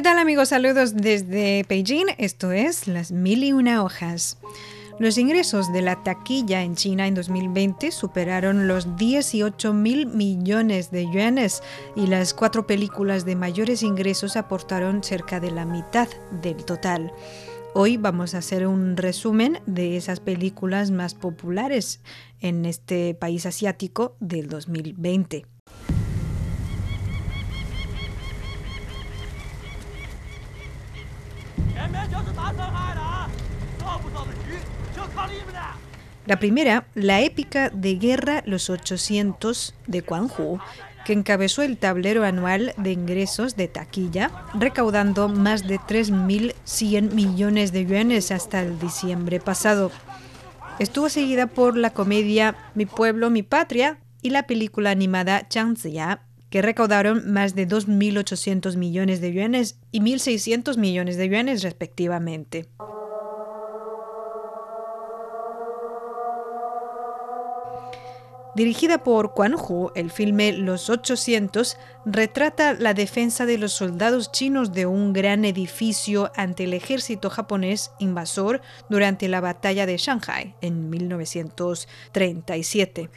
¿Qué tal amigos? Saludos desde Beijing. Esto es Las Mil y Una Hojas. Los ingresos de la taquilla en China en 2020 superaron los 18 mil millones de yuanes y las cuatro películas de mayores ingresos aportaron cerca de la mitad del total. Hoy vamos a hacer un resumen de esas películas más populares en este país asiático del 2020. La primera, la épica de guerra Los 800 de Quan Hu, que encabezó el tablero anual de ingresos de taquilla, recaudando más de 3.100 millones de yuanes hasta el diciembre pasado. Estuvo seguida por la comedia Mi pueblo, mi patria y la película animada Changziya, que recaudaron más de 2.800 millones de yuanes y 1.600 millones de yuanes respectivamente. Dirigida por Quan Hu, el filme Los 800 retrata la defensa de los soldados chinos de un gran edificio ante el ejército japonés invasor durante la batalla de Shanghai en 1937.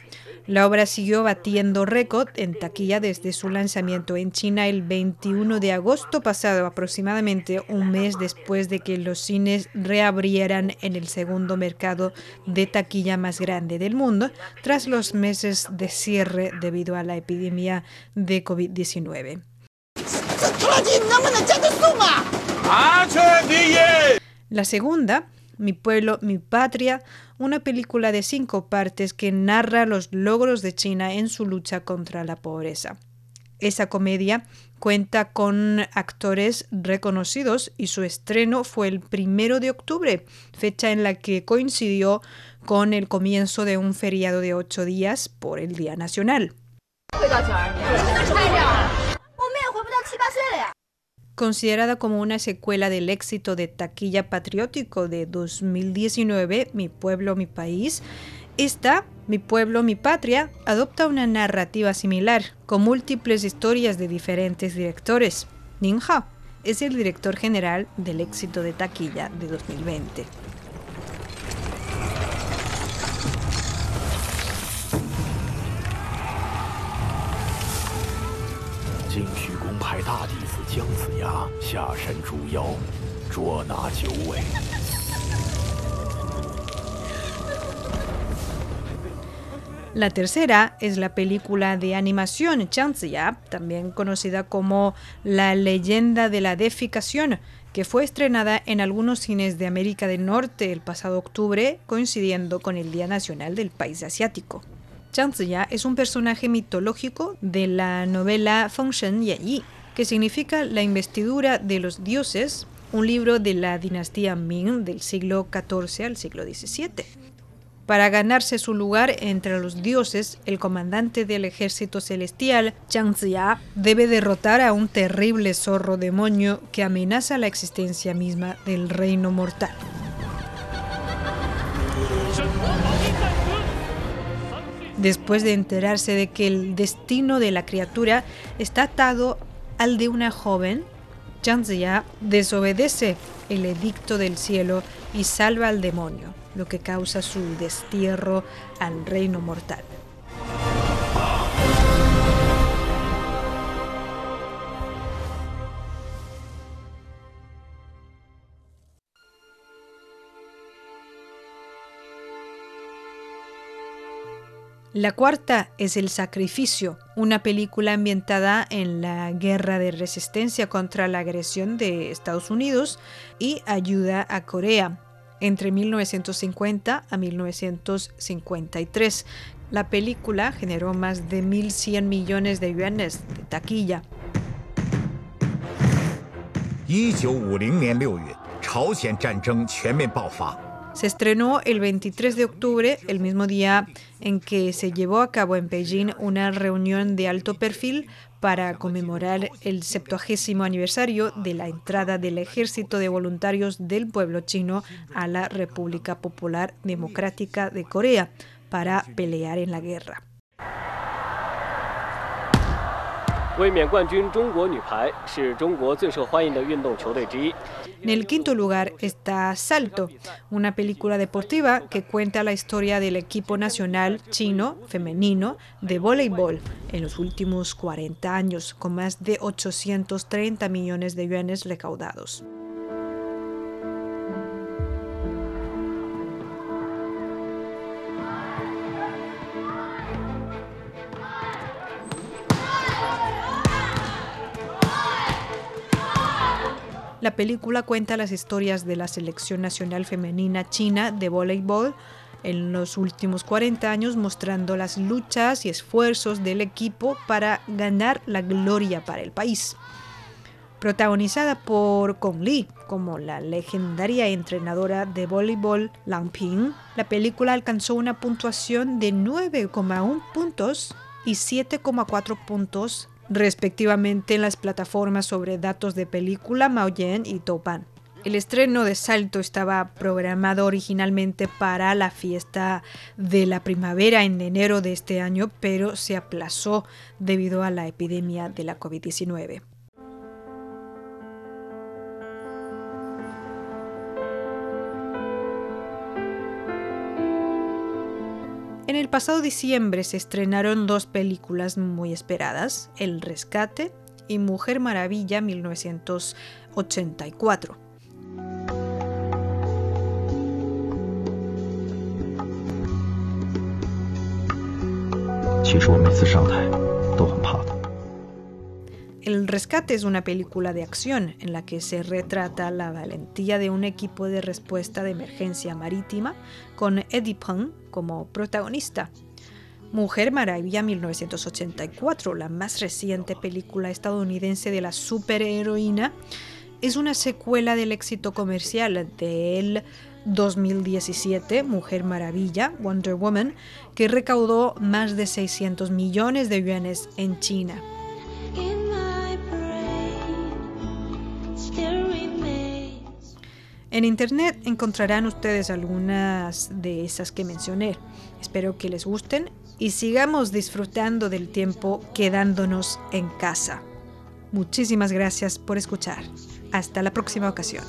La obra siguió batiendo récord en taquilla desde su lanzamiento en China el 21 de agosto pasado, aproximadamente un mes después de que los cines reabrieran en el segundo mercado de taquilla más grande del mundo, tras los meses de cierre debido a la epidemia de COVID-19. La segunda mi pueblo, mi patria, una película de cinco partes que narra los logros de China en su lucha contra la pobreza. Esa comedia cuenta con actores reconocidos y su estreno fue el primero de octubre, fecha en la que coincidió con el comienzo de un feriado de ocho días por el Día Nacional. Considerada como una secuela del éxito de taquilla patriótico de 2019, Mi pueblo, mi país, esta, Mi pueblo, mi patria, adopta una narrativa similar, con múltiples historias de diferentes directores. Ning Hao es el director general del éxito de taquilla de 2020. La tercera es la película de animación Changziya, también conocida como La leyenda de la defecación, que fue estrenada en algunos cines de América del Norte el pasado octubre, coincidiendo con el Día Nacional del País Asiático. Changziya es un personaje mitológico de la novela Fengshen Yi, que significa la investidura de los dioses, un libro de la dinastía Ming del siglo XIV al siglo XVII. Para ganarse su lugar entre los dioses, el comandante del ejército celestial, Chang Ziya, debe derrotar a un terrible zorro demonio que amenaza la existencia misma del reino mortal. Después de enterarse de que el destino de la criatura está atado al de una joven, Ziya desobedece el edicto del cielo y salva al demonio, lo que causa su destierro al reino mortal. La cuarta es El Sacrificio, una película ambientada en la guerra de resistencia contra la agresión de Estados Unidos y ayuda a Corea entre 1950 a 1953. La película generó más de 1.100 millones de yuanes de taquilla. Se estrenó el 23 de octubre, el mismo día en que se llevó a cabo en Beijing una reunión de alto perfil para conmemorar el 70 aniversario de la entrada del Ejército de Voluntarios del Pueblo Chino a la República Popular Democrática de Corea para pelear en la guerra. En el quinto lugar está Salto, una película deportiva que cuenta la historia del equipo nacional chino femenino de voleibol en los últimos 40 años, con más de 830 millones de yuanes recaudados. La película cuenta las historias de la selección nacional femenina china de voleibol en los últimos 40 años, mostrando las luchas y esfuerzos del equipo para ganar la gloria para el país. Protagonizada por Gong Li como la legendaria entrenadora de voleibol Lang Ping, la película alcanzó una puntuación de 9,1 puntos y 7,4 puntos respectivamente en las plataformas sobre datos de película Maoyen y Topan. El estreno de Salto estaba programado originalmente para la fiesta de la primavera en enero de este año, pero se aplazó debido a la epidemia de la COVID-19. En el pasado diciembre se estrenaron dos películas muy esperadas, El Rescate y Mujer Maravilla 1984. Rescate es una película de acción en la que se retrata la valentía de un equipo de respuesta de emergencia marítima con Eddie Peng como protagonista. Mujer Maravilla 1984, la más reciente película estadounidense de la superheroína, es una secuela del éxito comercial del 2017, Mujer Maravilla, Wonder Woman, que recaudó más de 600 millones de yuanes en China. En internet encontrarán ustedes algunas de esas que mencioné. Espero que les gusten y sigamos disfrutando del tiempo quedándonos en casa. Muchísimas gracias por escuchar. Hasta la próxima ocasión.